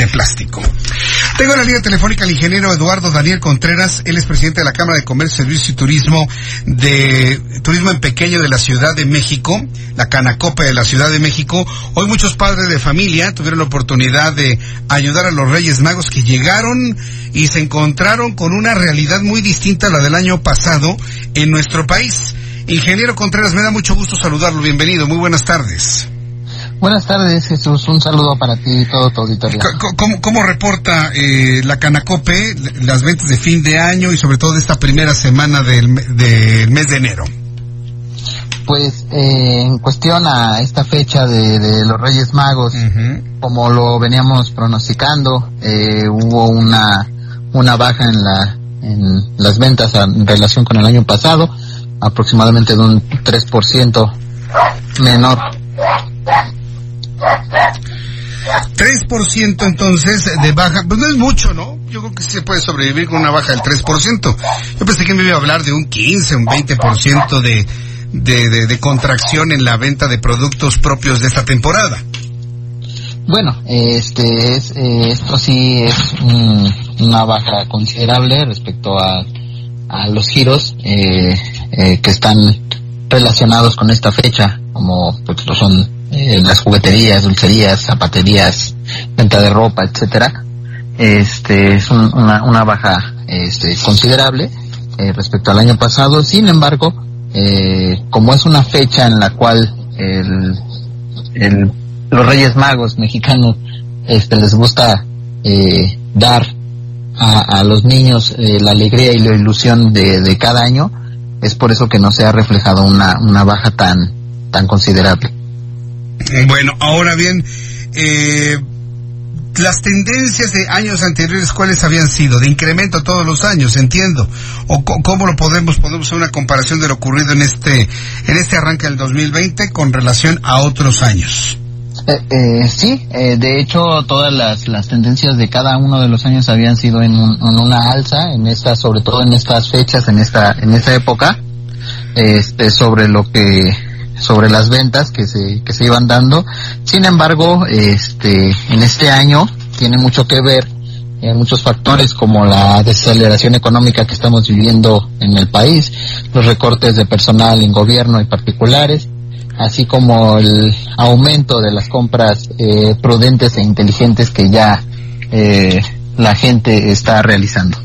De plástico. Tengo en la línea telefónica al ingeniero Eduardo Daniel Contreras, él es presidente de la Cámara de Comercio, Servicio y Turismo de Turismo en Pequeño de la Ciudad de México, la Canacope de la Ciudad de México. Hoy muchos padres de familia tuvieron la oportunidad de ayudar a los Reyes Magos que llegaron y se encontraron con una realidad muy distinta a la del año pasado en nuestro país. Ingeniero Contreras, me da mucho gusto saludarlo. Bienvenido, muy buenas tardes. Buenas tardes, Jesús. Un saludo para ti y todo tu auditorio. ¿Cómo, cómo reporta eh, la Canacope las ventas de fin de año y sobre todo de esta primera semana del, del mes de enero? Pues eh, en cuestión a esta fecha de, de los Reyes Magos, como lo veníamos pronosticando, eh, hubo una, una baja en, la, en las ventas en relación con el año pasado, aproximadamente de un 3% menor 3% entonces de baja, pues no es mucho, ¿no? Yo creo que se puede sobrevivir con una baja del 3%. Yo pensé que me iba a hablar de un 15, un 20% de, de, de, de contracción en la venta de productos propios de esta temporada. Bueno, este es, eh, esto sí es una baja considerable respecto a, a los giros eh, eh, que están relacionados con esta fecha, como pues lo son eh, las jugueterías, dulcerías, zapaterías, venta de ropa, etcétera, este es una, una baja este, considerable eh, respecto al año pasado. Sin embargo, eh, como es una fecha en la cual el, el, los Reyes Magos mexicanos este, les gusta eh, dar a, a, los niños eh, la alegría y la ilusión de, de, cada año, es por eso que no se ha reflejado una, una baja tan, tan considerable. Bueno, ahora bien, eh, las tendencias de años anteriores, ¿cuáles habían sido? De incremento todos los años, entiendo. ¿O cómo lo podemos, podemos hacer una comparación de lo ocurrido en este, en este arranque del 2020 con relación a otros años? Eh, eh, sí, eh, de hecho todas las, las tendencias de cada uno de los años habían sido en, un, en una alza, en estas, sobre todo en estas fechas, en esta, en esta época, este, sobre lo que sobre las ventas que se, que se iban dando. Sin embargo, este, en este año tiene mucho que ver en muchos factores como la desaceleración económica que estamos viviendo en el país, los recortes de personal en gobierno y particulares, así como el aumento de las compras eh, prudentes e inteligentes que ya eh, la gente está realizando.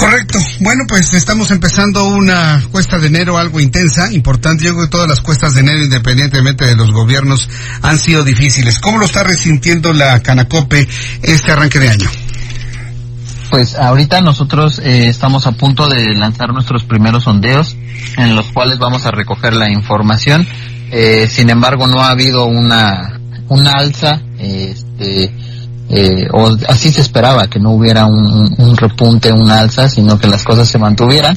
Correcto. Bueno, pues estamos empezando una cuesta de enero algo intensa, importante. Yo creo que todas las cuestas de enero, independientemente de los gobiernos, han sido difíciles. ¿Cómo lo está resintiendo la Canacope este arranque de año? Pues ahorita nosotros eh, estamos a punto de lanzar nuestros primeros sondeos en los cuales vamos a recoger la información. Eh, sin embargo, no ha habido una, una alza, este, eh, o así se esperaba, que no hubiera un, un, repunte, una alza, sino que las cosas se mantuvieran.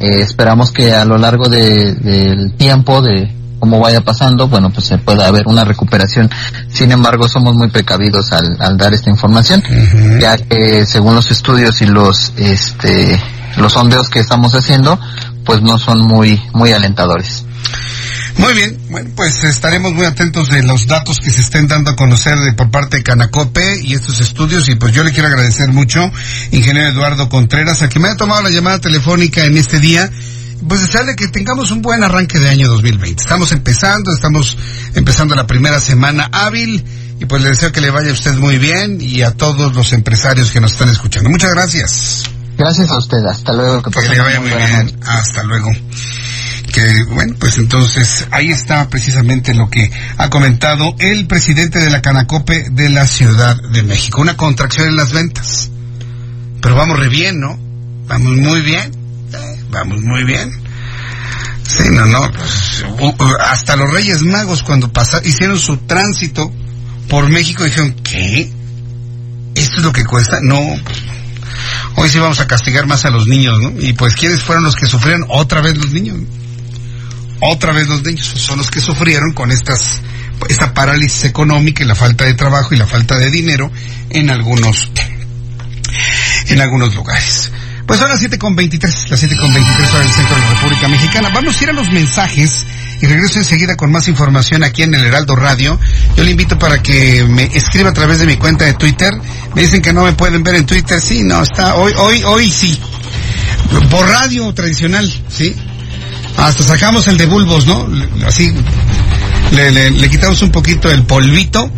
Eh, esperamos que a lo largo de, del tiempo, de cómo vaya pasando, bueno, pues se pueda haber una recuperación. Sin embargo, somos muy precavidos al, al dar esta información, uh -huh. ya que según los estudios y los, este, los sondeos que estamos haciendo, pues no son muy, muy alentadores. Muy bien, bueno, pues estaremos muy atentos de los datos que se estén dando a conocer de, por parte de Canacope y estos estudios y pues yo le quiero agradecer mucho, ingeniero Eduardo Contreras, a que me haya tomado la llamada telefónica en este día, pues desearle que tengamos un buen arranque de año 2020. Estamos empezando, estamos empezando la primera semana hábil y pues le deseo que le vaya a usted muy bien y a todos los empresarios que nos están escuchando. Muchas gracias. Gracias a usted, hasta luego. Que, que le vaya muy bien, noche. hasta luego que bueno, pues entonces ahí está precisamente lo que ha comentado el presidente de la Canacope de la Ciudad de México. Una contracción en las ventas. Pero vamos re bien, ¿no? Vamos muy bien. Eh, vamos muy bien. Sí, no, no. Pues, hasta los Reyes Magos cuando pasaron, hicieron su tránsito por México dijeron, ¿qué? ¿Esto es lo que cuesta? No. Hoy sí vamos a castigar más a los niños, ¿no? Y pues, ¿quiénes fueron los que sufrieron? Otra vez los niños. Otra vez los niños. Son los que sufrieron con estas, esta parálisis económica y la falta de trabajo y la falta de dinero en algunos, en algunos lugares. Pues son las 7.23, las 7.23 horas del centro de la República Mexicana. Vamos a ir a los mensajes y regreso enseguida con más información aquí en el Heraldo Radio. Yo le invito para que me escriba a través de mi cuenta de Twitter. Me dicen que no me pueden ver en Twitter. Sí, no, está, hoy, hoy, hoy sí. Por radio tradicional, sí. Hasta sacamos el de bulbos, ¿no? Así, le, le, le quitamos un poquito el polvito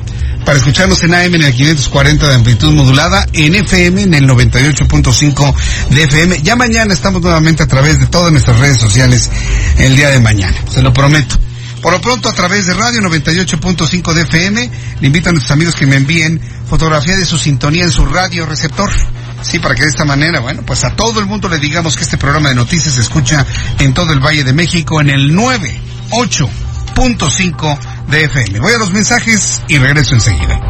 para escucharnos en AM en el 540 de amplitud modulada, en FM en el 98.5 de FM. Ya mañana estamos nuevamente a través de todas nuestras redes sociales el día de mañana, se lo prometo. Por lo pronto a través de radio 98.5 de FM, le invito a nuestros amigos que me envíen fotografía de su sintonía en su radio receptor. Sí, para que de esta manera, bueno, pues a todo el mundo le digamos que este programa de noticias se escucha en todo el Valle de México en el 98.5 de FM. Voy a los mensajes y regreso enseguida.